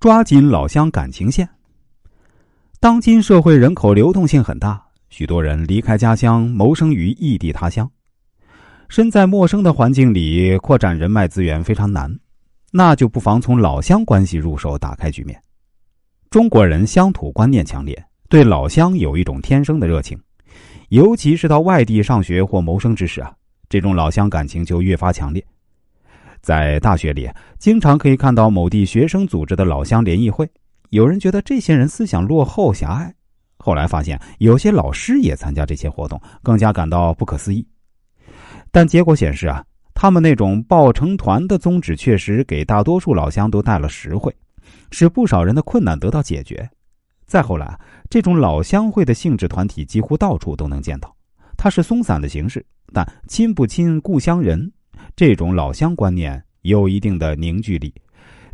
抓紧老乡感情线。当今社会人口流动性很大，许多人离开家乡，谋生于异地他乡。身在陌生的环境里，扩展人脉资源非常难，那就不妨从老乡关系入手，打开局面。中国人乡土观念强烈，对老乡有一种天生的热情，尤其是到外地上学或谋生之时啊，这种老乡感情就越发强烈。在大学里，经常可以看到某地学生组织的老乡联谊会，有人觉得这些人思想落后狭隘，后来发现有些老师也参加这些活动，更加感到不可思议。但结果显示啊，他们那种抱成团的宗旨，确实给大多数老乡都带了实惠，使不少人的困难得到解决。再后来，这种老乡会的性质团体几乎到处都能见到。它是松散的形式，但亲不亲故乡人，这种老乡观念有一定的凝聚力。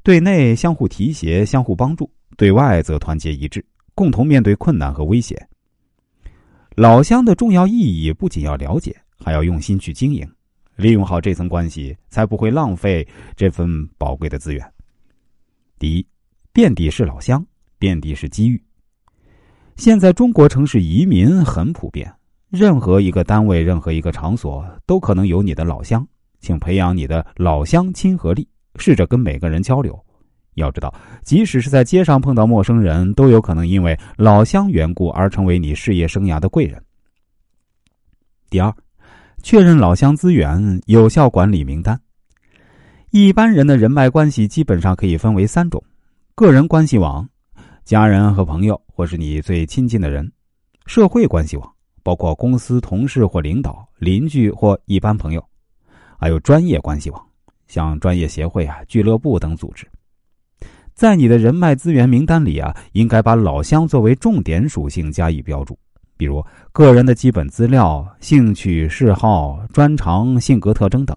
对内相互提携、相互帮助，对外则团结一致，共同面对困难和威胁。老乡的重要意义不仅要了解。还要用心去经营，利用好这层关系，才不会浪费这份宝贵的资源。第一，遍地是老乡，遍地是机遇。现在中国城市移民很普遍，任何一个单位、任何一个场所都可能有你的老乡，请培养你的老乡亲和力，试着跟每个人交流。要知道，即使是在街上碰到陌生人，都有可能因为老乡缘故而成为你事业生涯的贵人。第二。确认老乡资源，有效管理名单。一般人的人脉关系基本上可以分为三种：个人关系网，家人和朋友，或是你最亲近的人；社会关系网，包括公司同事或领导、邻居或一般朋友；还有专业关系网，像专业协会啊、俱乐部等组织。在你的人脉资源名单里啊，应该把老乡作为重点属性加以标注。比如个人的基本资料、兴趣嗜好、专长、性格特征等，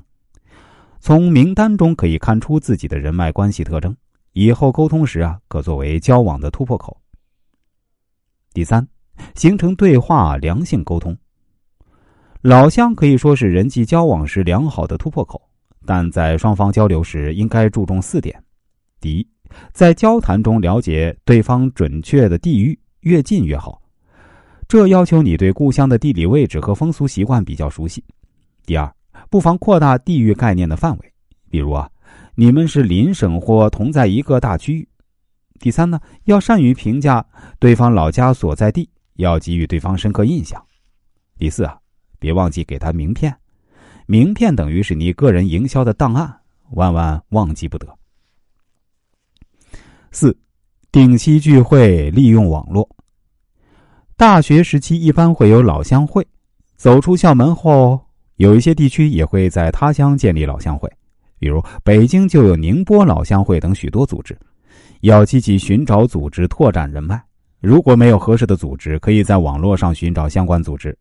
从名单中可以看出自己的人脉关系特征，以后沟通时啊，可作为交往的突破口。第三，形成对话良性沟通。老乡可以说是人际交往时良好的突破口，但在双方交流时应该注重四点：第一，在交谈中了解对方准确的地域，越近越好。这要求你对故乡的地理位置和风俗习惯比较熟悉。第二，不妨扩大地域概念的范围，比如啊，你们是邻省或同在一个大区域。第三呢，要善于评价对方老家所在地，要给予对方深刻印象。第四啊，别忘记给他名片，名片等于是你个人营销的档案，万万忘记不得。四，定期聚会，利用网络。大学时期一般会有老乡会，走出校门后，有一些地区也会在他乡建立老乡会，比如北京就有宁波老乡会等许多组织。要积极寻找组织，拓展人脉。如果没有合适的组织，可以在网络上寻找相关组织。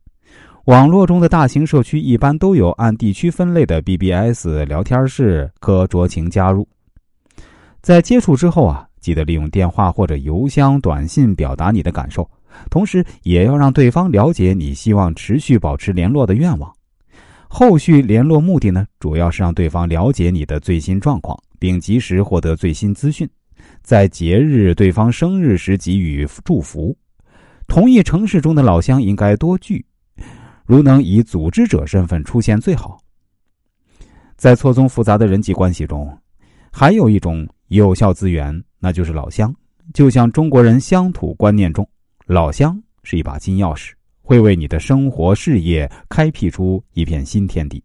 网络中的大型社区一般都有按地区分类的 BBS 聊天室，可酌情加入。在接触之后啊，记得利用电话或者邮箱、短信表达你的感受。同时，也要让对方了解你希望持续保持联络的愿望。后续联络目的呢，主要是让对方了解你的最新状况，并及时获得最新资讯。在节日、对方生日时给予祝福。同一城市中的老乡应该多聚，如能以组织者身份出现最好。在错综复杂的人际关系中，还有一种有效资源，那就是老乡。就像中国人乡土观念中。老乡是一把金钥匙，会为你的生活事业开辟出一片新天地。